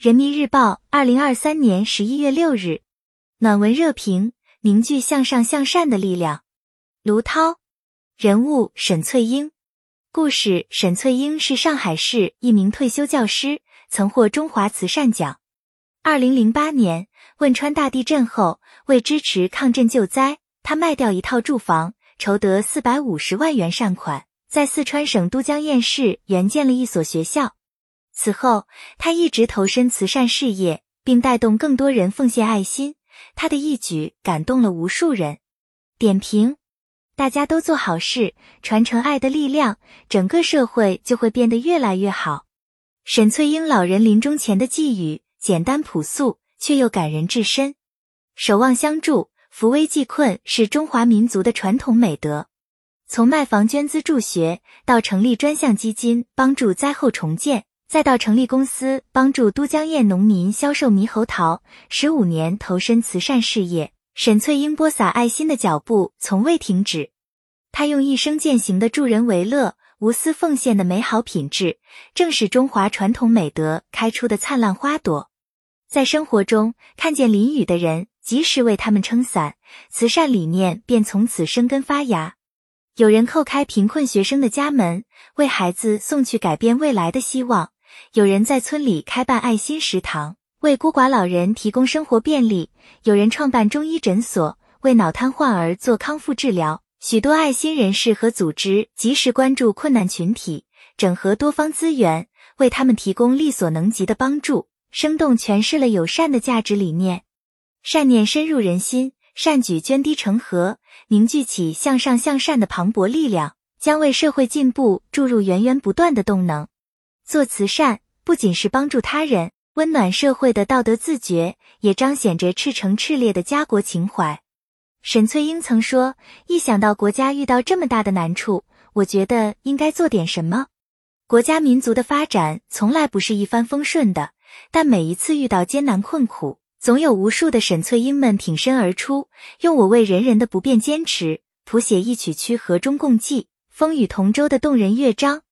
人民日报，二零二三年十一月六日，暖文热评：凝聚向上向善的力量。卢涛，人物沈翠英，故事：沈翠英是上海市一名退休教师，曾获中华慈善奖。二零零八年汶川大地震后，为支持抗震救灾，他卖掉一套住房，筹得四百五十万元善款，在四川省都江堰市援建了一所学校。此后，他一直投身慈善事业，并带动更多人奉献爱心。他的一举感动了无数人。点评：大家都做好事，传承爱的力量，整个社会就会变得越来越好。沈翠英老人临终前的寄语简单朴素，却又感人至深。守望相助，扶危济困是中华民族的传统美德。从卖房捐资助学，到成立专项基金帮助灾后重建。再到成立公司，帮助都江堰农民销售猕猴桃，十五年投身慈善事业，沈翠英播撒爱心的脚步从未停止。她用一生践行的助人为乐、无私奉献的美好品质，正是中华传统美德开出的灿烂花朵。在生活中看见淋雨的人，及时为他们撑伞，慈善理念便从此生根发芽。有人叩开贫困学生的家门，为孩子送去改变未来的希望。有人在村里开办爱心食堂，为孤寡老人提供生活便利；有人创办中医诊所，为脑瘫患儿做康复治疗。许多爱心人士和组织及时关注困难群体，整合多方资源，为他们提供力所能及的帮助，生动诠释了友善的价值理念。善念深入人心，善举涓滴成河，凝聚起向上向善的磅礴力量，将为社会进步注入源源不断的动能。做慈善不仅是帮助他人、温暖社会的道德自觉，也彰显着赤诚炽烈的家国情怀。沈翠英曾说：“一想到国家遇到这么大的难处，我觉得应该做点什么。国家民族的发展从来不是一帆风顺的，但每一次遇到艰难困苦，总有无数的沈翠英们挺身而出，用我为人人的不变坚持，谱写一曲曲和衷共济、风雨同舟的动人乐章。”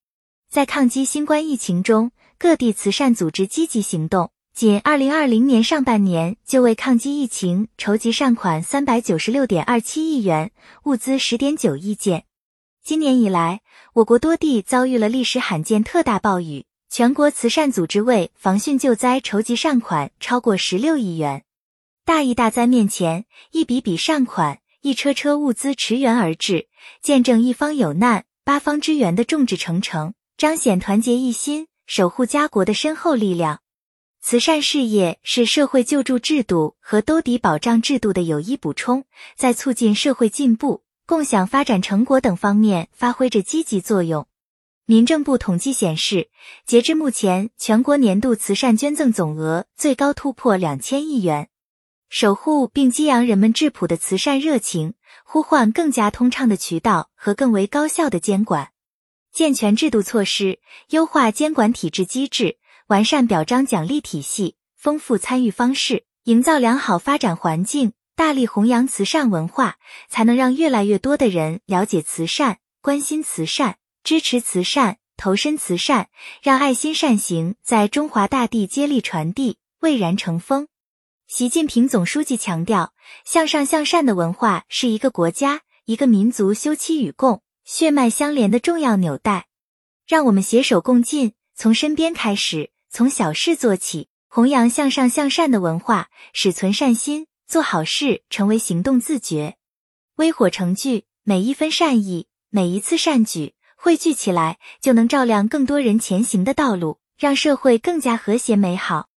在抗击新冠疫情中，各地慈善组织积极行动。仅二零二零年上半年，就为抗击疫情筹集善款三百九十六点二七亿元，物资十点九亿件。今年以来，我国多地遭遇了历史罕见特大暴雨，全国慈善组织为防汛救灾筹集善款超过十六亿元。大疫大灾面前，一笔笔善款，一车车物资驰援而至，见证一方有难，八方支援的众志成城。彰显团结一心、守护家国的深厚力量。慈善事业是社会救助制度和兜底保障制度的有益补充，在促进社会进步、共享发展成果等方面发挥着积极作用。民政部统计显示，截至目前，全国年度慈善捐赠总额最高突破两千亿元。守护并激扬人们质朴的慈善热情，呼唤更加通畅的渠道和更为高效的监管。健全制度措施，优化监管体制机制，完善表彰奖励体系，丰富参与方式，营造良好发展环境，大力弘扬慈善文化，才能让越来越多的人了解慈善、关心慈善、支持慈善、投身慈善，让爱心善行在中华大地接力传递，蔚然成风。习近平总书记强调，向上向善的文化是一个国家、一个民族休戚与共。血脉相连的重要纽带，让我们携手共进，从身边开始，从小事做起，弘扬向上向善的文化，使存善心、做好事成为行动自觉。微火成炬，每一分善意，每一次善举，汇聚起来，就能照亮更多人前行的道路，让社会更加和谐美好。